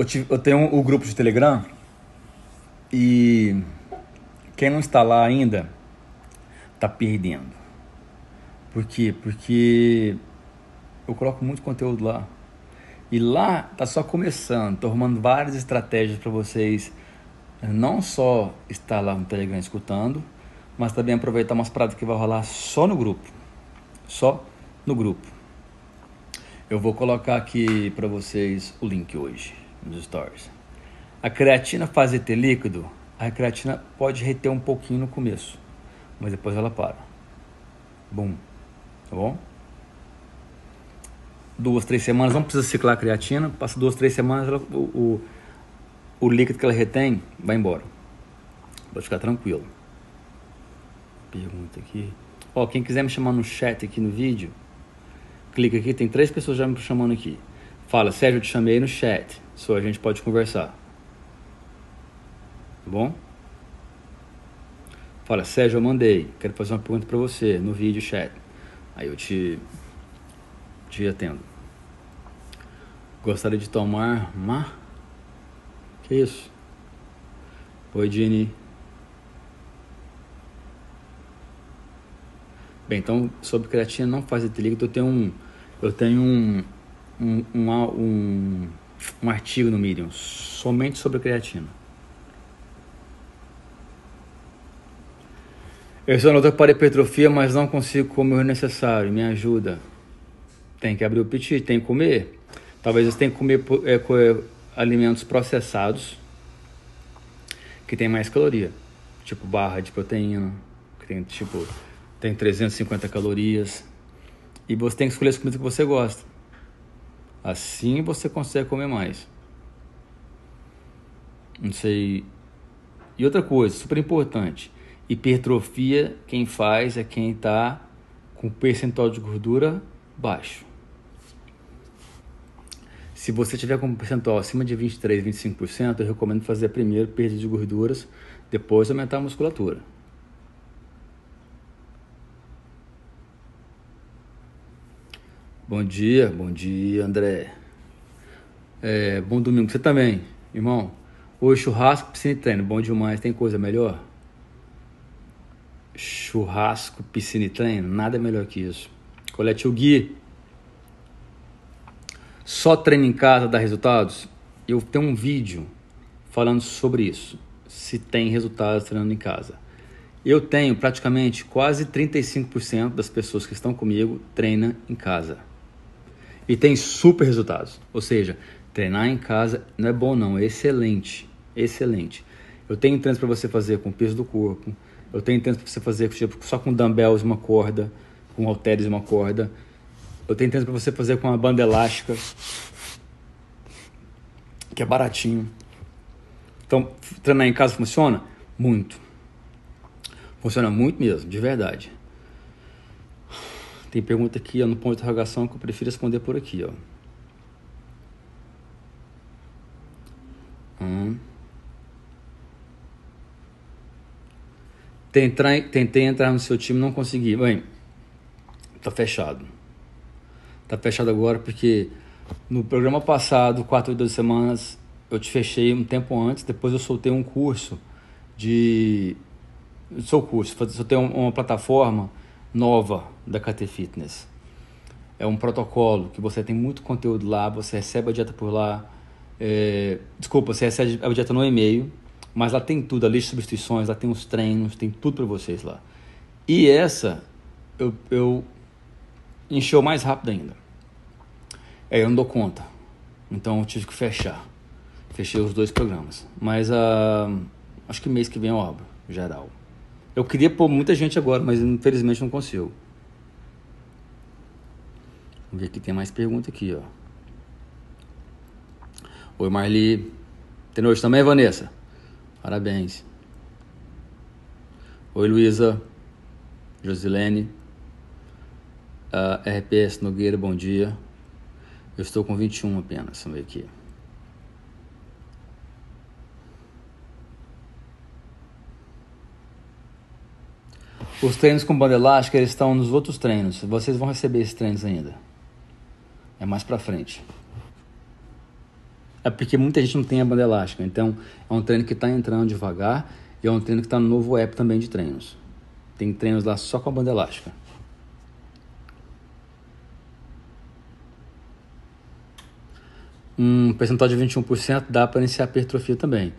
Eu, tive, eu tenho o grupo de Telegram e quem não está lá ainda tá perdendo. Por quê? Porque eu coloco muito conteúdo lá. E lá tá só começando, tô arrumando várias estratégias para vocês não só estar lá no Telegram escutando, mas também aproveitar umas paradas que vai rolar só no grupo. Só no grupo. Eu vou colocar aqui para vocês o link hoje nos stories. A creatina faz ET líquido, a creatina pode reter um pouquinho no começo, mas depois ela para. Bom, tá bom? Duas, três semanas, não precisa ciclar a creatina, passa duas, três semanas, ela, o, o, o líquido que ela retém vai embora. Pode ficar tranquilo. Pergunta aqui. Ó, quem quiser me chamar no chat aqui no vídeo, clica aqui, tem três pessoas já me chamando aqui. Fala, Sérgio, eu te chamei no chat. Só a gente pode conversar. Tá bom? Fala, Sérgio, eu mandei. Quero fazer uma pergunta para você no vídeo chat. Aí eu te, te atendo. Gostaria de tomar mar? Que isso? Oi, Dini. Bem, então sobre creatina não faz etilíquido, eu tenho um eu tenho um um, um, um, um artigo no Medium somente sobre creatina. Eu sou luta para hipertrofia, mas não consigo comer o necessário. Me ajuda. Tem que abrir o apetite, tem que comer. Talvez você tenha que comer é, alimentos processados que tem mais caloria, tipo barra de proteína, que tem tipo tem 350 calorias. E você tem que escolher as comidas que você gosta. Assim você consegue comer mais. Não sei. E outra coisa, super importante. Hipertrofia, quem faz é quem está com percentual de gordura baixo. Se você tiver com percentual acima de 23, 25%, eu recomendo fazer primeiro perda de gorduras, depois aumentar a musculatura. Bom dia, bom dia, André. É, bom domingo, você também, irmão. Hoje churrasco, piscina e treino, bom demais. Tem coisa melhor? Churrasco, piscina e treino, nada melhor que isso. Colete o Gui. Só treino em casa dá resultados? Eu tenho um vídeo falando sobre isso. Se tem resultados treinando em casa. Eu tenho praticamente quase 35% das pessoas que estão comigo treina em casa e tem super resultados. Ou seja, treinar em casa não é bom não, é excelente, excelente. Eu tenho treinos para você fazer com peso do corpo, eu tenho treinos para você fazer tipo, só com dumbbells uma corda, com halteres uma corda. Eu tenho treinos para você fazer com uma banda elástica, que é baratinho. Então, treinar em casa funciona? Muito. Funciona muito mesmo, de verdade. Tem pergunta aqui ó, no ponto de interrogação que eu prefiro responder por aqui. Ó. Hum. Tentei, tentei entrar no seu time, não consegui. Bem, tá fechado. Tá fechado agora porque no programa passado, 4 ou 12 semanas, eu te fechei um tempo antes, depois eu soltei um curso de. Seu curso, soltei uma plataforma nova da KT Fitness. É um protocolo que você tem muito conteúdo lá, você recebe a dieta por lá. É, desculpa, você recebe a dieta no e-mail, mas lá tem tudo, a lista de substituições, lá tem os treinos, tem tudo para vocês lá. E essa eu, eu encheu mais rápido ainda. É, eu não dou conta. Então eu tive que fechar. Fechei os dois programas. Mas uh, acho que mês que vem eu abro, geral. Eu queria pôr muita gente agora, mas infelizmente não consigo. Vamos ver aqui, tem mais pergunta aqui, ó. Oi, Marli. Tem hoje também, Vanessa? Parabéns. Oi, Luísa. Josilene. Uh, ah, RPS Nogueira, bom dia. Eu estou com 21 apenas, vamos ver aqui. Os treinos com banda elástica eles estão nos outros treinos. Vocês vão receber esses treinos ainda. É mais pra frente. É porque muita gente não tem a banda elástica. Então, é um treino que está entrando devagar e é um treino que está no novo app também de treinos. Tem treinos lá só com a banda elástica. Um percentual de 21% dá para iniciar hipertrofia também.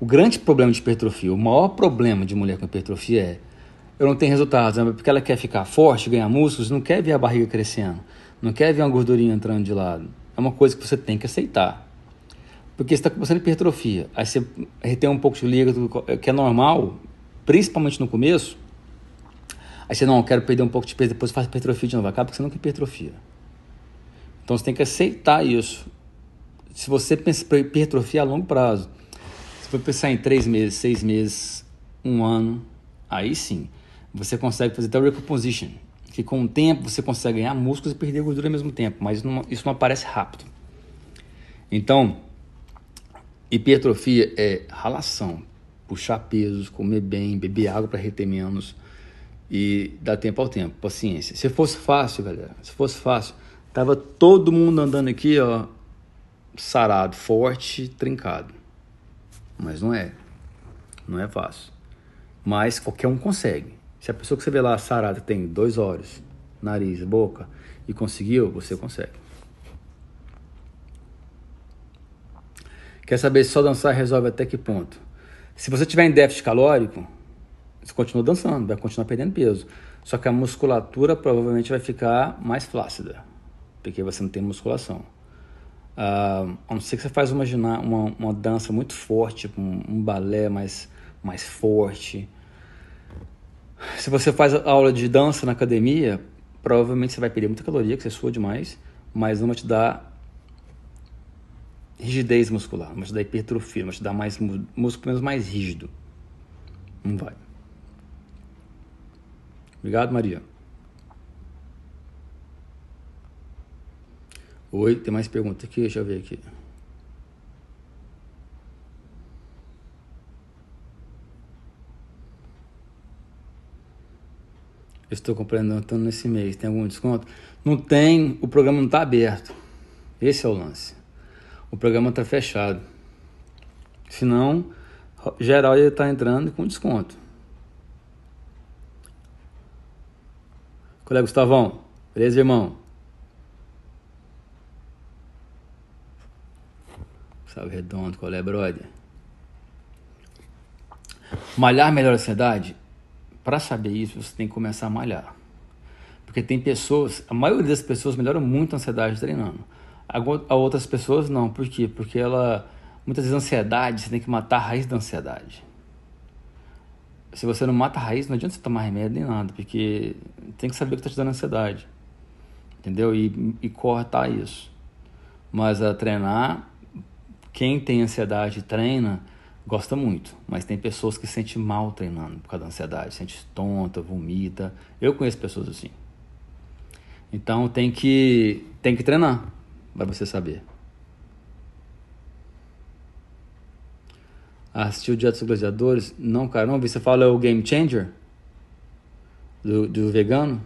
O grande problema de hipertrofia, o maior problema de mulher com hipertrofia é eu não tenho resultados, né? porque ela quer ficar forte, ganhar músculos, não quer ver a barriga crescendo, não quer ver uma gordurinha entrando de lado. É uma coisa que você tem que aceitar. Porque você está começando hipertrofia, aí você retém um pouco de líquido, que é normal, principalmente no começo. Aí você, não, eu quero perder um pouco de peso, depois faz hipertrofia de novo. Acaba que você não quer hipertrofia. Então você tem que aceitar isso. Se você pensa em hipertrofia a longo prazo, se for pensar em três meses, seis meses, um ano, aí sim, você consegue fazer até o recomposition, que com o tempo você consegue ganhar músculos e perder gordura ao mesmo tempo, mas isso não, isso não aparece rápido. Então, hipertrofia é ralação, puxar pesos, comer bem, beber água para reter menos e dar tempo ao tempo, paciência. Se fosse fácil, galera, se fosse fácil, tava todo mundo andando aqui, ó, sarado, forte, trincado. Mas não é. Não é fácil. Mas qualquer um consegue. Se a pessoa que você vê lá sarada tem dois olhos, nariz, boca e conseguiu, você consegue. Quer saber se só dançar resolve até que ponto? Se você tiver em déficit calórico, você continua dançando, vai continuar perdendo peso. Só que a musculatura provavelmente vai ficar mais flácida, porque você não tem musculação. Uh, a não ser que você faz uma, uma, uma dança muito forte, tipo um, um, balé mais, mais forte. Se você faz aula de dança na academia, provavelmente você vai perder muita caloria, que você sua demais, mas não vai te dar rigidez muscular, não vai te dar hipertrofia, não vai te dar mais músculo menos mais rígido. Não vai. Obrigado, Maria. Oi, tem mais pergunta aqui? Deixa eu ver aqui. Eu estou complementando nesse mês. Tem algum desconto? Não tem, o programa não está aberto. Esse é o lance. O programa está fechado. Senão, geral ia estar tá entrando com desconto. Colega Gustavão, beleza, irmão? Salve redondo, é, brother? Malhar melhor a ansiedade? Para saber isso, você tem que começar a malhar. Porque tem pessoas, a maioria das pessoas melhora muito a ansiedade treinando. A outras pessoas não. Por quê? Porque ela, muitas vezes, a ansiedade, você tem que matar a raiz da ansiedade se você não mata a raiz, não adianta você tomar remédio nem nada, porque tem que saber o que está te dando ansiedade. Entendeu? E, e cortar isso. Mas a treinar, quem tem ansiedade treina, gosta muito. Mas tem pessoas que se sentem mal treinando por causa da ansiedade, sente tonta, vomita. Eu conheço pessoas assim. Então tem que, tem que treinar, para você saber. Assistiu o Dia dos Gladiadores? Não, cara, não vi. Você fala o Game Changer? Do, do vegano?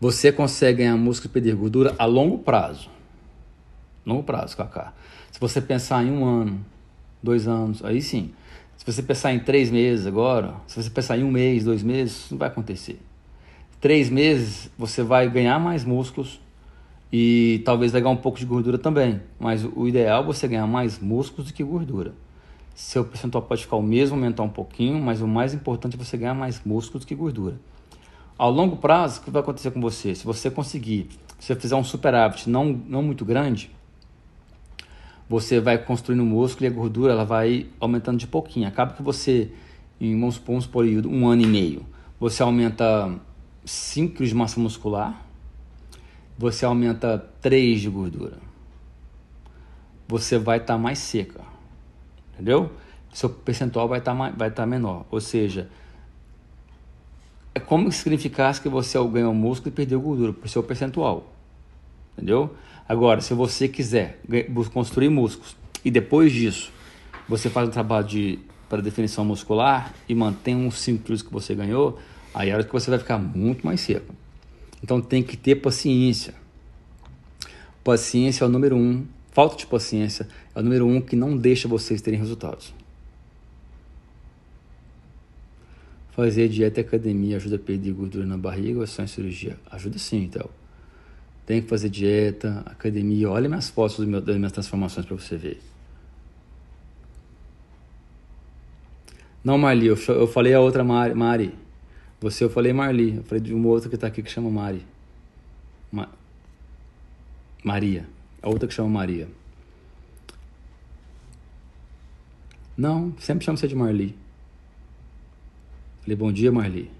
Você consegue ganhar músculo e perder gordura a longo prazo. Longo prazo, Kaká. Se você pensar em um ano, dois anos, aí sim. Se você pensar em três meses agora, se você pensar em um mês, dois meses, não vai acontecer. Três meses, você vai ganhar mais músculos e talvez vai ganhar um pouco de gordura também. Mas o ideal é você ganhar mais músculos do que gordura. Seu percentual pode ficar o mesmo, aumentar um pouquinho, mas o mais importante é você ganhar mais músculos do que gordura. Ao longo prazo, o que vai acontecer com você? Se você conseguir, se você fizer um superávit não, não muito grande, você vai construindo músculo e a gordura ela vai aumentando de pouquinho. Acaba que você, em vamos supor, um período, um ano e meio, você aumenta 5 kg de massa muscular, você aumenta 3 de gordura. Você vai estar tá mais seca. Entendeu? Seu percentual vai estar tá vai tá menor. Ou seja, é como se significasse que você ganhou músculo e perdeu gordura por seu percentual. Entendeu? Agora, se você quiser construir músculos e depois disso você faz um trabalho de para definição muscular e mantém uns 5 quilos que você ganhou, aí é hora que você vai ficar muito mais seco. Então tem que ter paciência. Paciência é o número um. Falta de paciência é o número um que não deixa vocês terem resultados. Fazer dieta e academia ajuda a perder gordura na barriga ou é só em cirurgia? Ajuda sim, então. Tem que fazer dieta, academia. Olha minhas fotos das minhas transformações para você ver. Não, Marli, eu, eu falei a outra Mari, Mari. Você eu falei Marli. Eu falei de uma outra que está aqui que chama Mari. Ma Maria. A outra que chama Maria. Não, sempre chama você de Marli. Falei, bom dia, Marli.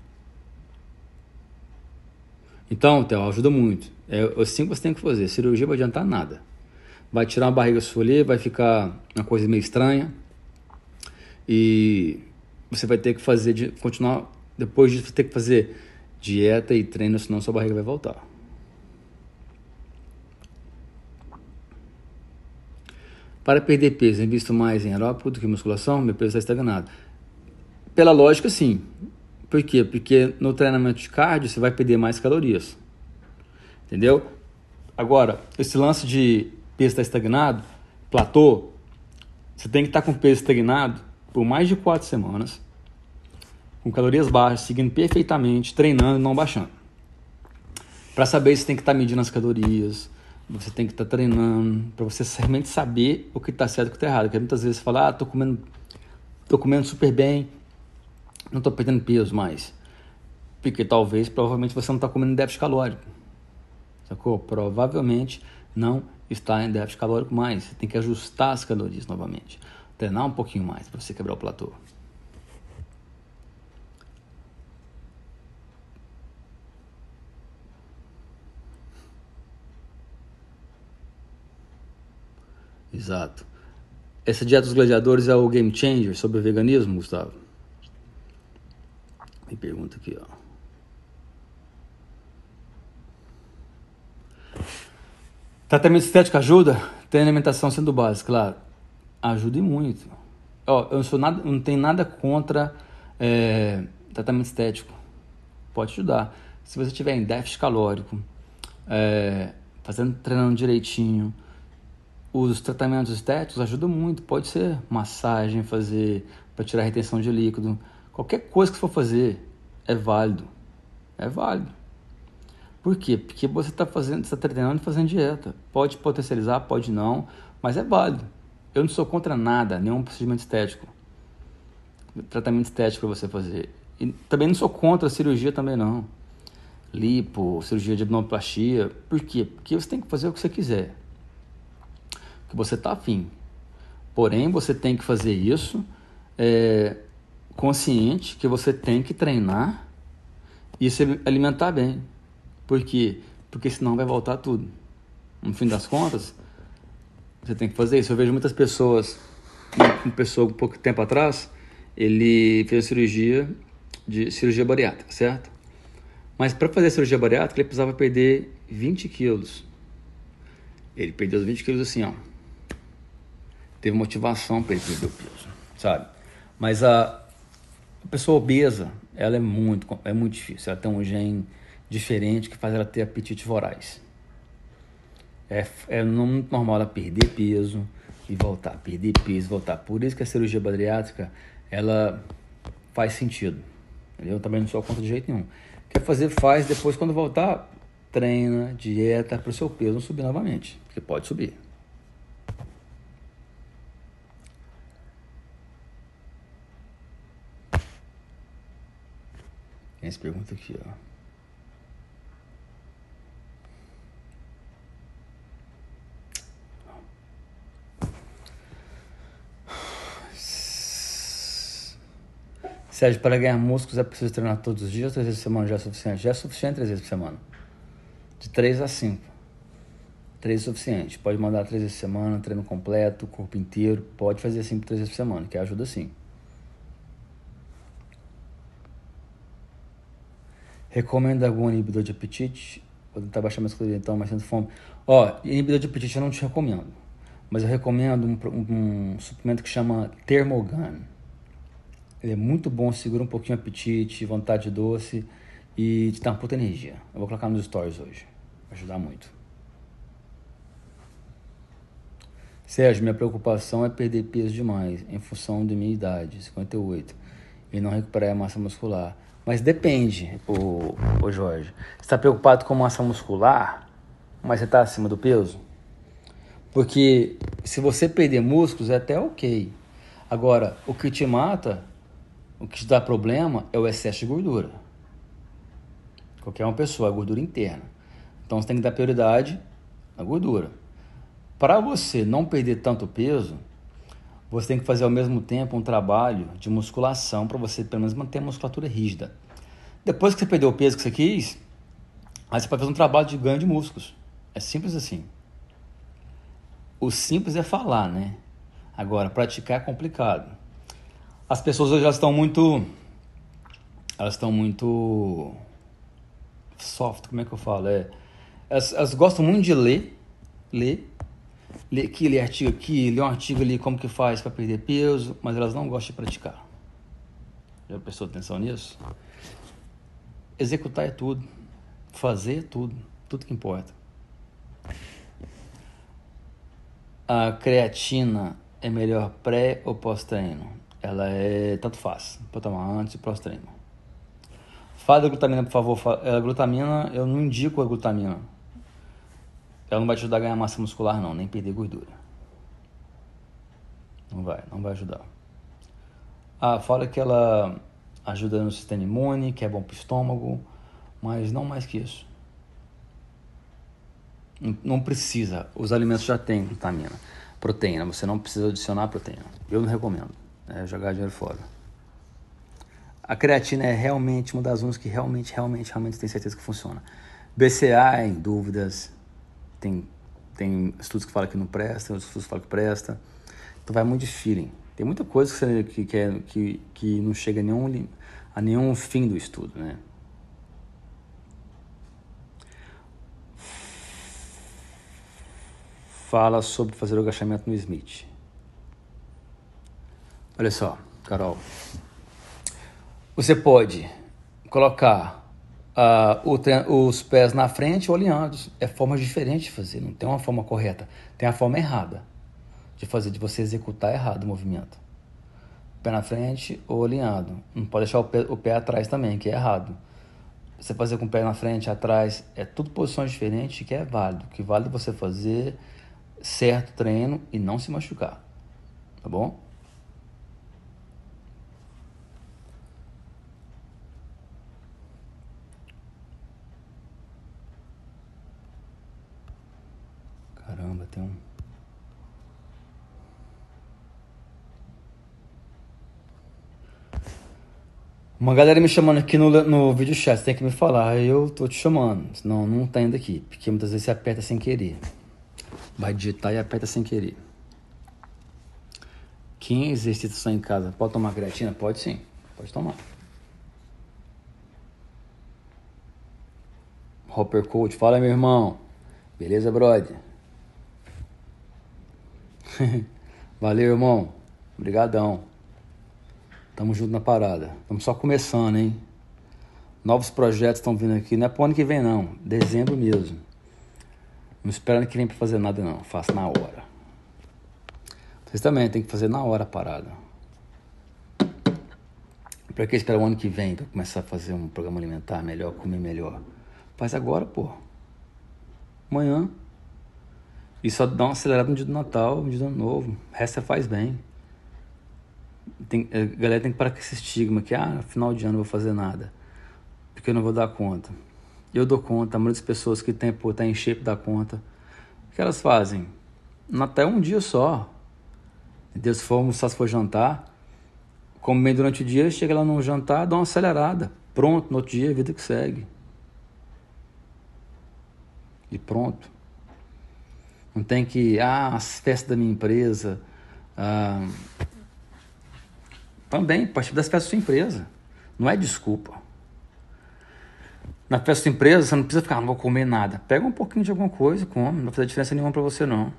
Então, Theo, ajuda muito. É assim que você tem que fazer. Cirurgia vai adiantar nada. Vai tirar uma barriga sua vai ficar uma coisa meio estranha. E você vai ter que fazer, continuar, depois disso, ter que fazer dieta e treino, senão sua barriga vai voltar. Para perder peso, invisto mais em aeróbico do que musculação, meu peso está estagnado. Pela lógica, sim. Por quê? Porque no treinamento de cardio você vai perder mais calorias. Entendeu? Agora, esse lance de peso estar estagnado, platô, você tem que estar com o peso estagnado por mais de quatro semanas, com calorias baixas, seguindo perfeitamente, treinando e não baixando. Para saber, você tem que estar medindo as calorias, você tem que estar treinando, para você realmente saber o que está certo e o que está errado. Porque muitas vezes você fala, ah, tô comendo, tô comendo super bem, não estou perdendo peso mais. Porque talvez, provavelmente, você não está comendo déficit calórico. Sacou? Provavelmente não está em déficit calórico mais. Você tem que ajustar as calorias novamente treinar um pouquinho mais para você quebrar o platô. Exato. Essa dieta dos gladiadores é o game changer sobre o veganismo, Gustavo? Me pergunta aqui, ó. Tratamento estético ajuda? Tem alimentação sendo básica, claro. Ajude muito. Ó, eu não, sou nada, não tenho nada contra é, tratamento estético. Pode ajudar. Se você tiver em déficit calórico, é, fazendo treinando direitinho, os tratamentos estéticos ajudam muito. Pode ser massagem, fazer para tirar retenção de líquido. Qualquer coisa que você for fazer é válido. É válido. Por quê? Porque você está fazendo, está treinando e fazendo dieta. Pode potencializar, pode não, mas é válido. Eu não sou contra nada, nenhum procedimento estético. Tratamento estético para você fazer. E também não sou contra a cirurgia também não. Lipo, cirurgia de abdominoplastia. Por quê? Porque você tem que fazer o que você quiser. O que você está afim. Porém, você tem que fazer isso é, consciente que você tem que treinar e se alimentar bem. Por quê? Porque senão vai voltar tudo. No fim das contas, você tem que fazer isso. Eu vejo muitas pessoas, uma pessoa um pouco tempo atrás, ele fez cirurgia de cirurgia bariátrica, certo? Mas para fazer cirurgia bariátrica ele precisava perder 20 quilos. Ele perdeu os 20 quilos assim, ó. Teve motivação para ele perder o peso, sabe? Mas a pessoa obesa, ela é muito, é muito difícil. Ela tem um gene diferente que faz ela ter apetite voraz. É, é muito normal ela perder peso e voltar, perder peso e voltar. Por isso que a cirurgia bariátrica, ela faz sentido. Eu também não sou contra de jeito nenhum. Quer fazer, faz, depois quando voltar, treina, dieta para o seu peso não subir novamente, porque pode subir. Tem essa pergunta aqui, ó. Sérgio, para ganhar músculos é preciso treinar todos os dias, três vezes por semana já é suficiente? Já é suficiente três vezes por semana. De três a cinco. Três é suficiente. Pode mandar três vezes por semana, treino completo, corpo inteiro. Pode fazer assim por três vezes por semana, que ajuda sim. Recomenda algum inibidor de apetite? Vou tentar baixar minha caloria então, mas sendo fome. Ó, inibidor de apetite eu não te recomendo. Mas eu recomendo um, um, um suplemento que chama Thermogun. Ele é muito bom, segura um pouquinho o apetite, vontade doce e te dá uma puta energia. Eu vou colocar nos stories hoje. Vai ajudar muito. Sérgio, minha preocupação é perder peso demais em função de minha idade, 58, e não recuperar a massa muscular. Mas depende, o, o Jorge. Você está preocupado com massa muscular, mas você está acima do peso? Porque se você perder músculos é até ok. Agora, o que te mata, o que te dá problema é o excesso de gordura. Qualquer uma pessoa, a gordura interna. Então você tem que dar prioridade à gordura. Para você não perder tanto peso, você tem que fazer ao mesmo tempo um trabalho de musculação para você pelo menos manter a musculatura rígida. Depois que você perdeu o peso que você quis, aí você pode fazer um trabalho de ganho de músculos. É simples assim. O simples é falar, né? Agora, praticar é complicado. As pessoas hoje estão muito. Elas estão muito. soft, como é que eu falo? É, elas, elas gostam muito de ler, ler, ler aqui, ler artigo aqui, ler um artigo ali, como que faz para perder peso, mas elas não gostam de praticar. Já prestou atenção nisso? Executar é tudo. Fazer é tudo. Tudo que importa. A creatina é melhor pré ou pós-treino? Ela é tanto faz, pode tomar antes e pós-treino. Fala da glutamina, por favor. A glutamina, eu não indico a glutamina. Ela não vai te ajudar a ganhar massa muscular, não, nem perder gordura. Não vai, não vai ajudar. Ah, fala que ela ajuda no sistema imune, que é bom para o estômago, mas não mais que isso. Não precisa. Os alimentos já têm glutamina, proteína. Você não precisa adicionar proteína. Eu não recomendo. É jogar dinheiro fora. A creatina é realmente uma das umas que realmente, realmente, realmente tem certeza que funciona. BCA, em dúvidas. Tem, tem estudos que falam que não presta, tem outros estudos que falam que presta. Então vai muito de feeling. Tem muita coisa que, você, que, que, é, que, não chega a nenhum, a nenhum fim do estudo, né? fala sobre fazer o agachamento no Smith. Olha só, Carol. Você pode colocar uh, os pés na frente ou alinhados. É forma diferente de fazer, não tem uma forma correta. Tem a forma errada de fazer, de você executar errado o movimento. Pé na frente ou alinhado. Não pode deixar o pé, o pé atrás também, que é errado. Você fazer com o pé na frente, atrás, é tudo posições diferentes que é válido. Que vale você fazer certo treino e não se machucar. Tá bom? Caramba, tem um. Uma galera me chamando aqui no, no vídeo chat, tem que me falar, eu tô te chamando, senão não tá indo aqui, porque muitas vezes você aperta sem querer. Vai digitar e aperta sem querer. Quem exercita só em casa pode tomar creatina? Pode sim, pode tomar. Hopper Coach, fala meu irmão. Beleza, brother? Valeu, irmão. Obrigadão. Tamo junto na parada. Estamos só começando, hein? Novos projetos estão vindo aqui. Não é pro ano que vem, não. Dezembro mesmo. Não espera que vem para fazer nada não, faça na hora. Vocês também tem que fazer na hora a parada. Para que esperar o ano que vem para começar a fazer um programa alimentar melhor, comer melhor? Faz agora, pô. Amanhã. E só dá uma acelerada no dia do Natal, no dia do Ano Novo. O resto você faz bem. Tem, a galera tem que parar com esse estigma que, ah, final de ano não vou fazer nada. Porque eu não vou dar conta. Eu dou conta, das pessoas que tem, pô, tá em shape da conta. O que elas fazem? Até um dia só. Entendeu? Se for almoçar, se for jantar, come durante o dia, chega lá no jantar, dá uma acelerada. Pronto, no outro dia, a vida que segue. E pronto. Não tem que, ah, as festas da minha empresa. Ah, também, participe das festas da sua empresa. Não é desculpa. Na festa da empresa, você não precisa ficar, ah, não vou comer nada. Pega um pouquinho de alguma coisa, come. Não vai fazer diferença nenhuma para você, não.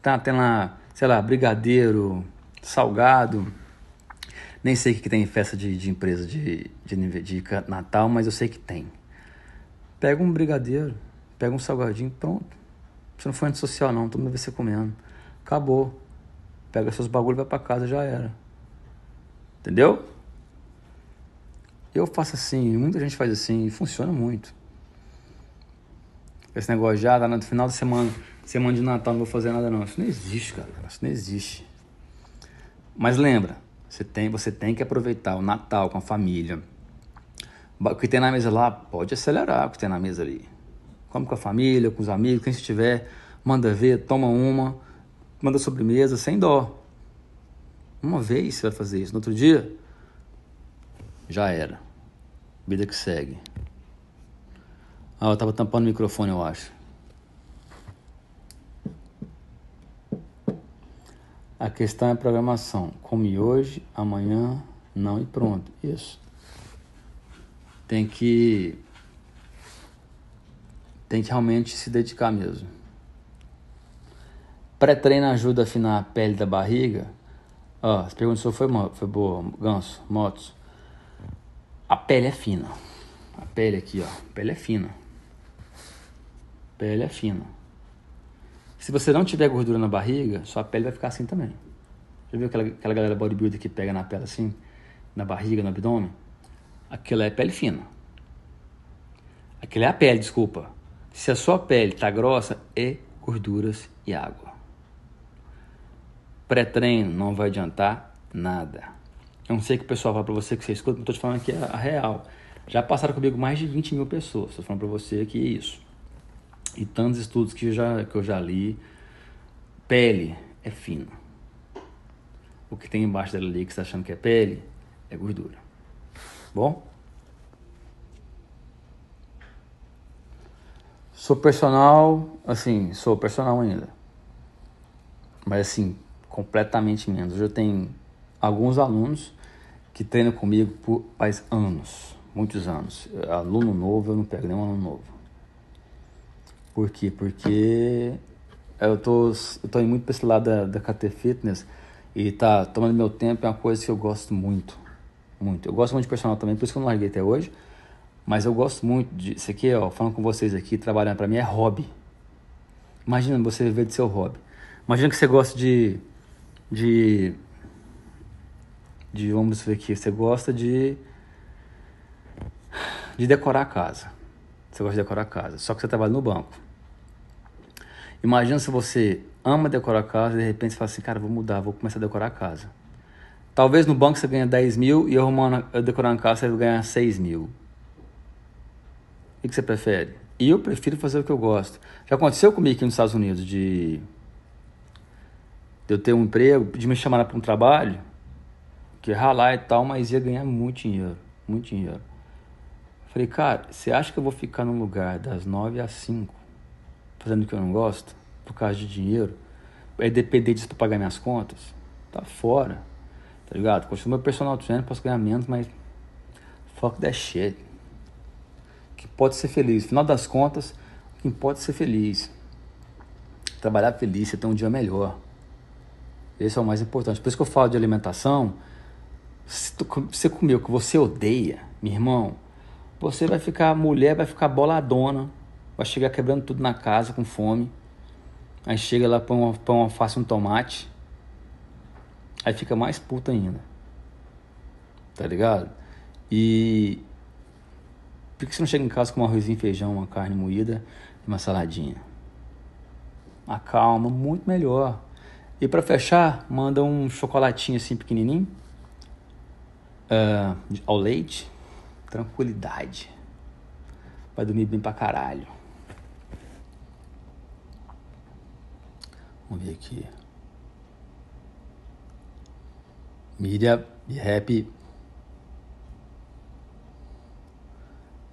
Tá, tem lá, sei lá, brigadeiro, salgado. Nem sei o que tem em festa de, de empresa de, de, de Natal, mas eu sei que tem. Pega um brigadeiro, pega um salgadinho, pronto. Você não foi antissocial, não. Todo mundo vai você comendo. Acabou. Pega seus bagulhos e vai pra casa, já era. Entendeu? Eu faço assim, muita gente faz assim, e funciona muito. Esse negócio já, tá no final de semana, semana de Natal, não vou fazer nada não. Isso não existe, cara. Isso não existe. Mas lembra, você tem, você tem que aproveitar o Natal com a família. O que tem na mesa lá, pode acelerar o que tem na mesa ali. Come com a família, com os amigos, quem estiver, manda ver, toma uma, manda sobremesa, sem dó. Uma vez você vai fazer isso, no outro dia, já era. Vida que segue. Ah, eu tava tampando o microfone, eu acho. A questão é a programação. Come hoje, amanhã, não e pronto. Isso. Tem que. Tem que realmente se dedicar mesmo. Pré-treino ajuda a afinar a pele da barriga. Ó, as perguntas foi, foi boa, Ganso, Motos. A pele é fina. A pele aqui, ó. A pele é fina. A pele é fina. Se você não tiver gordura na barriga, sua pele vai ficar assim também. Já viu aquela, aquela galera bodybuilder que pega na pele assim? Na barriga, no abdômen? Aquilo é pele fina. Aquilo é a pele, desculpa. Se a sua pele tá grossa, é gorduras e água. Pré-treino não vai adiantar nada. Eu não sei que o pessoal fala pra você que você escuta, mas tô te falando aqui a, a real. Já passaram comigo mais de 20 mil pessoas. Tô falando pra você que é isso. E tantos estudos que eu já, que eu já li. Pele é fina. O que tem embaixo dela ali que você tá achando que é pele é gordura. Bom? Sou personal, assim, sou personal ainda. Mas assim, completamente menos. Hoje eu tenho alguns alunos que treinam comigo por faz anos, muitos anos. Aluno novo, eu não pego nenhum aluno novo. Por quê? Porque eu tô, eu tô indo muito para esse lado da, da KT Fitness e tá tomando meu tempo, é uma coisa que eu gosto muito. Muito. Eu gosto muito de personal também, por isso que eu não larguei até hoje. Mas eu gosto muito de. Isso aqui, ó, falando com vocês aqui, trabalhando para mim é hobby. Imagina você viver de seu hobby. Imagina que você gosta de de de vamos ver aqui, você gosta de de decorar a casa. Você gosta de decorar a casa, só que você trabalha no banco. Imagina se você ama decorar a casa e de repente você fala assim, cara, vou mudar, vou começar a decorar a casa. Talvez no banco você ganhe 10 mil e arrumando, decorando a casa você vai ganhar 6 mil. O que você prefere? E eu prefiro fazer o que eu gosto. Já aconteceu comigo aqui nos Estados Unidos de de eu ter um emprego, de me chamar para um trabalho, que ralar e tal, mas ia ganhar muito dinheiro, muito dinheiro. Falei, cara, você acha que eu vou ficar num lugar das nove às cinco, fazendo o que eu não gosto, por causa de dinheiro? É depender disso para pagar minhas contas? Tá fora, tá ligado? Continuo meu personal trainer, posso ganhar menos, mas fuck that shit. Que pode ser feliz. Final das contas, quem pode ser feliz. Trabalhar feliz, você ter um dia melhor. Esse é o mais importante. Por isso que eu falo de alimentação. Se você comer o que você odeia, meu irmão, você vai ficar, mulher vai ficar boladona, vai chegar quebrando tudo na casa com fome. Aí chega lá, põe uma, põe alface um tomate. Aí fica mais puta ainda. Tá ligado? E. Por que você não chega em casa com um arrozinho, feijão, uma carne moída e uma saladinha? Acalma, muito melhor. E para fechar, manda um chocolatinho assim pequenininho uh, ao leite. Tranquilidade. Vai dormir bem pra caralho. Vamos ver aqui. Miriam e Happy.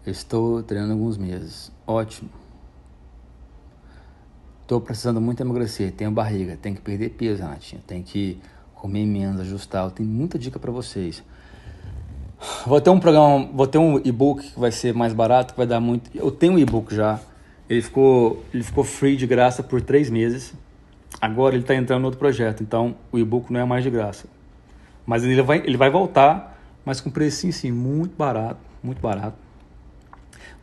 Estou treinando alguns meses. Ótimo. Estou precisando muito emagrecer, tenho barriga, tenho que perder peso, Renatinha, tenho que comer menos, ajustar. Tem muita dica para vocês. Vou ter um programa, vou ter um e-book que vai ser mais barato, que vai dar muito. Eu tenho um e-book já. Ele ficou, ele ficou free de graça por três meses. Agora ele está entrando no outro projeto, então o e-book não é mais de graça. Mas ele vai, ele vai voltar, mas com preço sim, muito barato, muito barato.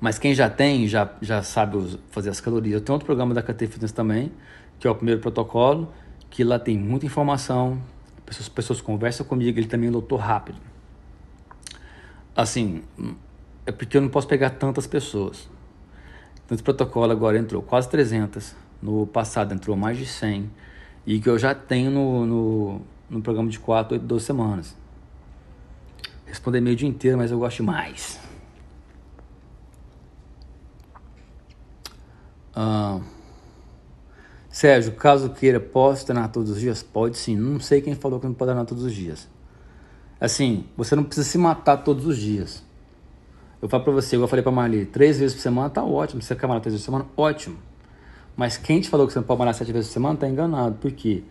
Mas quem já tem, já, já sabe fazer as calorias. Eu tenho outro programa da KT Fitness também, que é o primeiro protocolo, que lá tem muita informação, pessoas, pessoas conversam comigo, ele também lotou rápido. Assim, é porque eu não posso pegar tantas pessoas. Então, esse protocolo agora entrou quase 300, no passado entrou mais de 100, e que eu já tenho no, no, no programa de 4, 8, 12 semanas. Responder meio dia inteiro, mas eu gosto mais. Ah, Sérgio, caso queira, posso treinar todos os dias? Pode sim. Não sei quem falou que não pode treinar todos os dias. Assim, você não precisa se matar todos os dias. Eu falo pra você, eu falei pra Marli, três vezes por semana tá ótimo. Você quer malhar três vezes por semana? Ótimo. Mas quem te falou que você não pode malhar sete vezes por semana tá enganado. Por quê?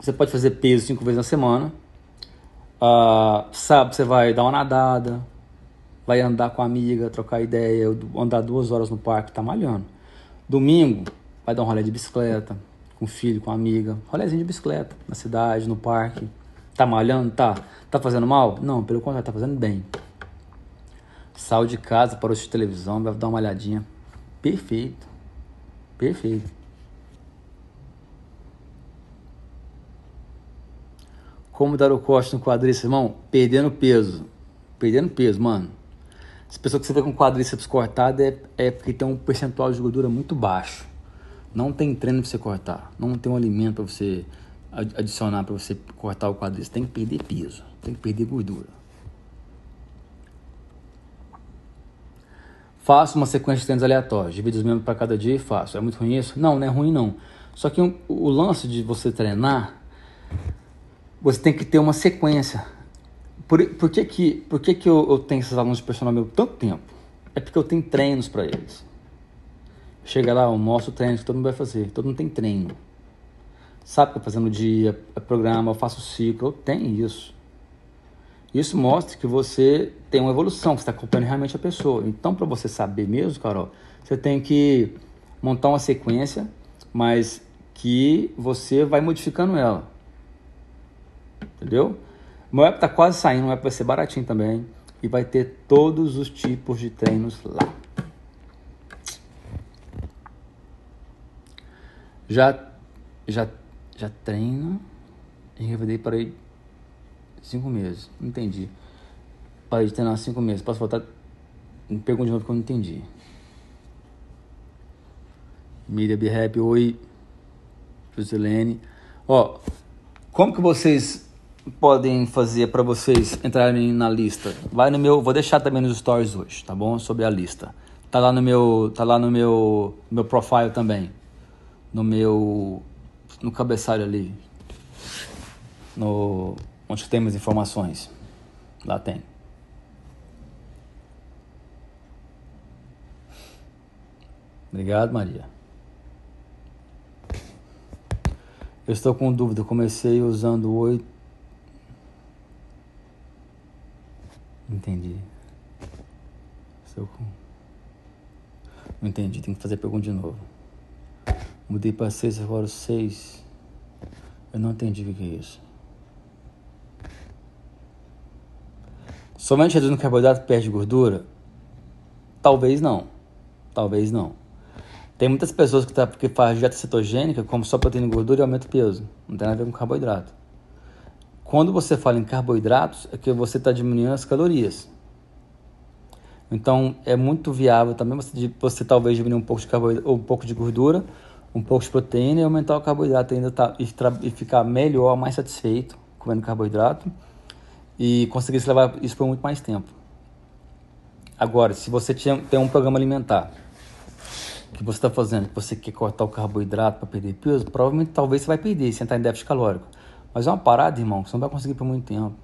Você pode fazer peso cinco vezes na semana. Uh, sábado você vai dar uma nadada, vai andar com a amiga, trocar ideia, andar duas horas no parque, tá malhando. Domingo, vai dar um rolê de bicicleta, com o filho, com a amiga. Rolézinho de bicicleta, na cidade, no parque. Tá malhando? Tá. Tá fazendo mal? Não, pelo contrário, tá fazendo bem. Saiu de casa para assistir televisão, vai dar uma olhadinha. Perfeito. Perfeito. Como dar o corte no quadríceps, irmão? Perdendo peso. Perdendo peso, mano. As pessoas que você vê com quadríceps cortado é, é porque tem um percentual de gordura muito baixo. Não tem treino para você cortar. Não tem um alimento para você adicionar para você cortar o quadríceps. Tem que perder peso. Tem que perder gordura. Faço uma sequência de treinos aleatórios. Divido os membros para cada dia e faço. É muito ruim isso? Não, não é ruim não. Só que o lance de você treinar, você tem que ter uma sequência. Por, por que, que, por que, que eu, eu tenho esses alunos de personal meu tanto tempo? É porque eu tenho treinos para eles. Chega lá, eu mostro o treino que todo mundo vai fazer. Todo mundo tem treino. Sabe o que eu fazendo no dia, programa, eu faço ciclo, eu tenho isso. Isso mostra que você tem uma evolução, que está acompanhando realmente a pessoa. Então, para você saber mesmo, Carol, você tem que montar uma sequência, mas que você vai modificando ela. Entendeu? Meu app está quase saindo, o app vai ser baratinho também. E vai ter todos os tipos de treinos lá. Já, já, já treino. Engravidei para ir cinco meses. Não entendi. Parei de treinar cinco meses. Posso voltar? Me pergunta de novo que eu não entendi. Miriam B-Rap, oi. Joselene. Ó, como que vocês podem fazer para vocês entrarem na lista? Vai no meu, vou deixar também nos stories hoje, tá bom? Sobre a lista. Tá lá no meu, tá lá no meu, meu profile também. No meu no cabeçalho ali. No onde temos informações. Lá tem. Obrigado, Maria. Eu estou com dúvida. Comecei usando oito. Entendi. Não entendi. Tem que fazer a pergunta de novo. Mudei para seis, agora seis. Eu não entendi o que é isso. Somente reduzindo carboidrato perde gordura? Talvez não. Talvez não. Tem muitas pessoas que, tá, que fazem dieta cetogênica, como só proteína e gordura e aumenta o peso. Não tem nada a ver com carboidrato. Quando você fala em carboidratos, é que você está diminuindo as calorias. Então, é muito viável também você, você talvez diminuir um pouco de um pouco de gordura, um pouco de proteína e aumentar o carboidrato ainda tá, e, e ficar melhor, mais satisfeito comendo carboidrato e conseguisse levar isso por muito mais tempo. Agora, se você tem um programa alimentar que você está fazendo, que você quer cortar o carboidrato para perder peso, provavelmente talvez você vai perder se entrar em déficit calórico. Mas é uma parada, irmão, que você não vai conseguir por muito tempo.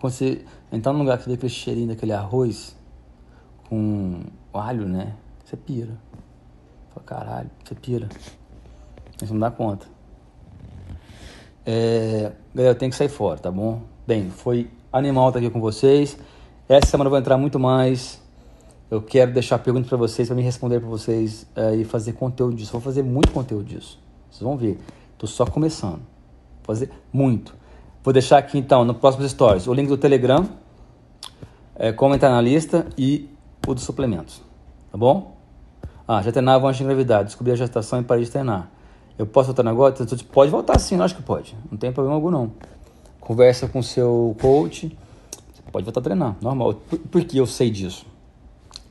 Quando você entrar num lugar que vê aquele cheirinho daquele arroz com alho, né? Você pira. Fala, caralho, você pira. Você não dá conta. É, galera, eu tenho que sair fora, tá bom? Bem, foi animal estar aqui com vocês. Essa semana eu vou entrar muito mais. Eu quero deixar perguntas para vocês, para me responder para vocês uh, e fazer conteúdo disso. Vou fazer muito conteúdo disso. Vocês vão ver. Estou só começando. Fazer muito. Vou deixar aqui então, no próximo stories, o link do Telegram, é, como entrar na lista e o dos suplementos. Tá bom? Ah, já treinava antes de engravidar. Descobri a gestação e parei de treinar. Eu posso voltar agora? Pode voltar sim, acho que pode. Não tem problema algum não. Conversa com seu coach, pode voltar a treinar, normal. Por, que eu sei disso?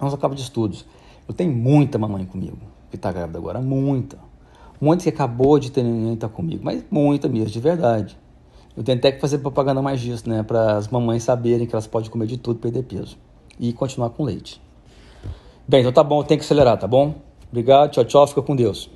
Nós acaba de estudos. Eu tenho muita mamãe comigo, que está grávida agora, muita. Muita que acabou de ter neném está comigo, mas muita mesmo, de verdade. Eu tenho até que fazer propaganda mais disso, né? Para as mamães saberem que elas podem comer de tudo, perder peso. E continuar com leite. Bem, então tá bom, tenho que acelerar, tá bom? Obrigado, tchau, tchau, fica com Deus.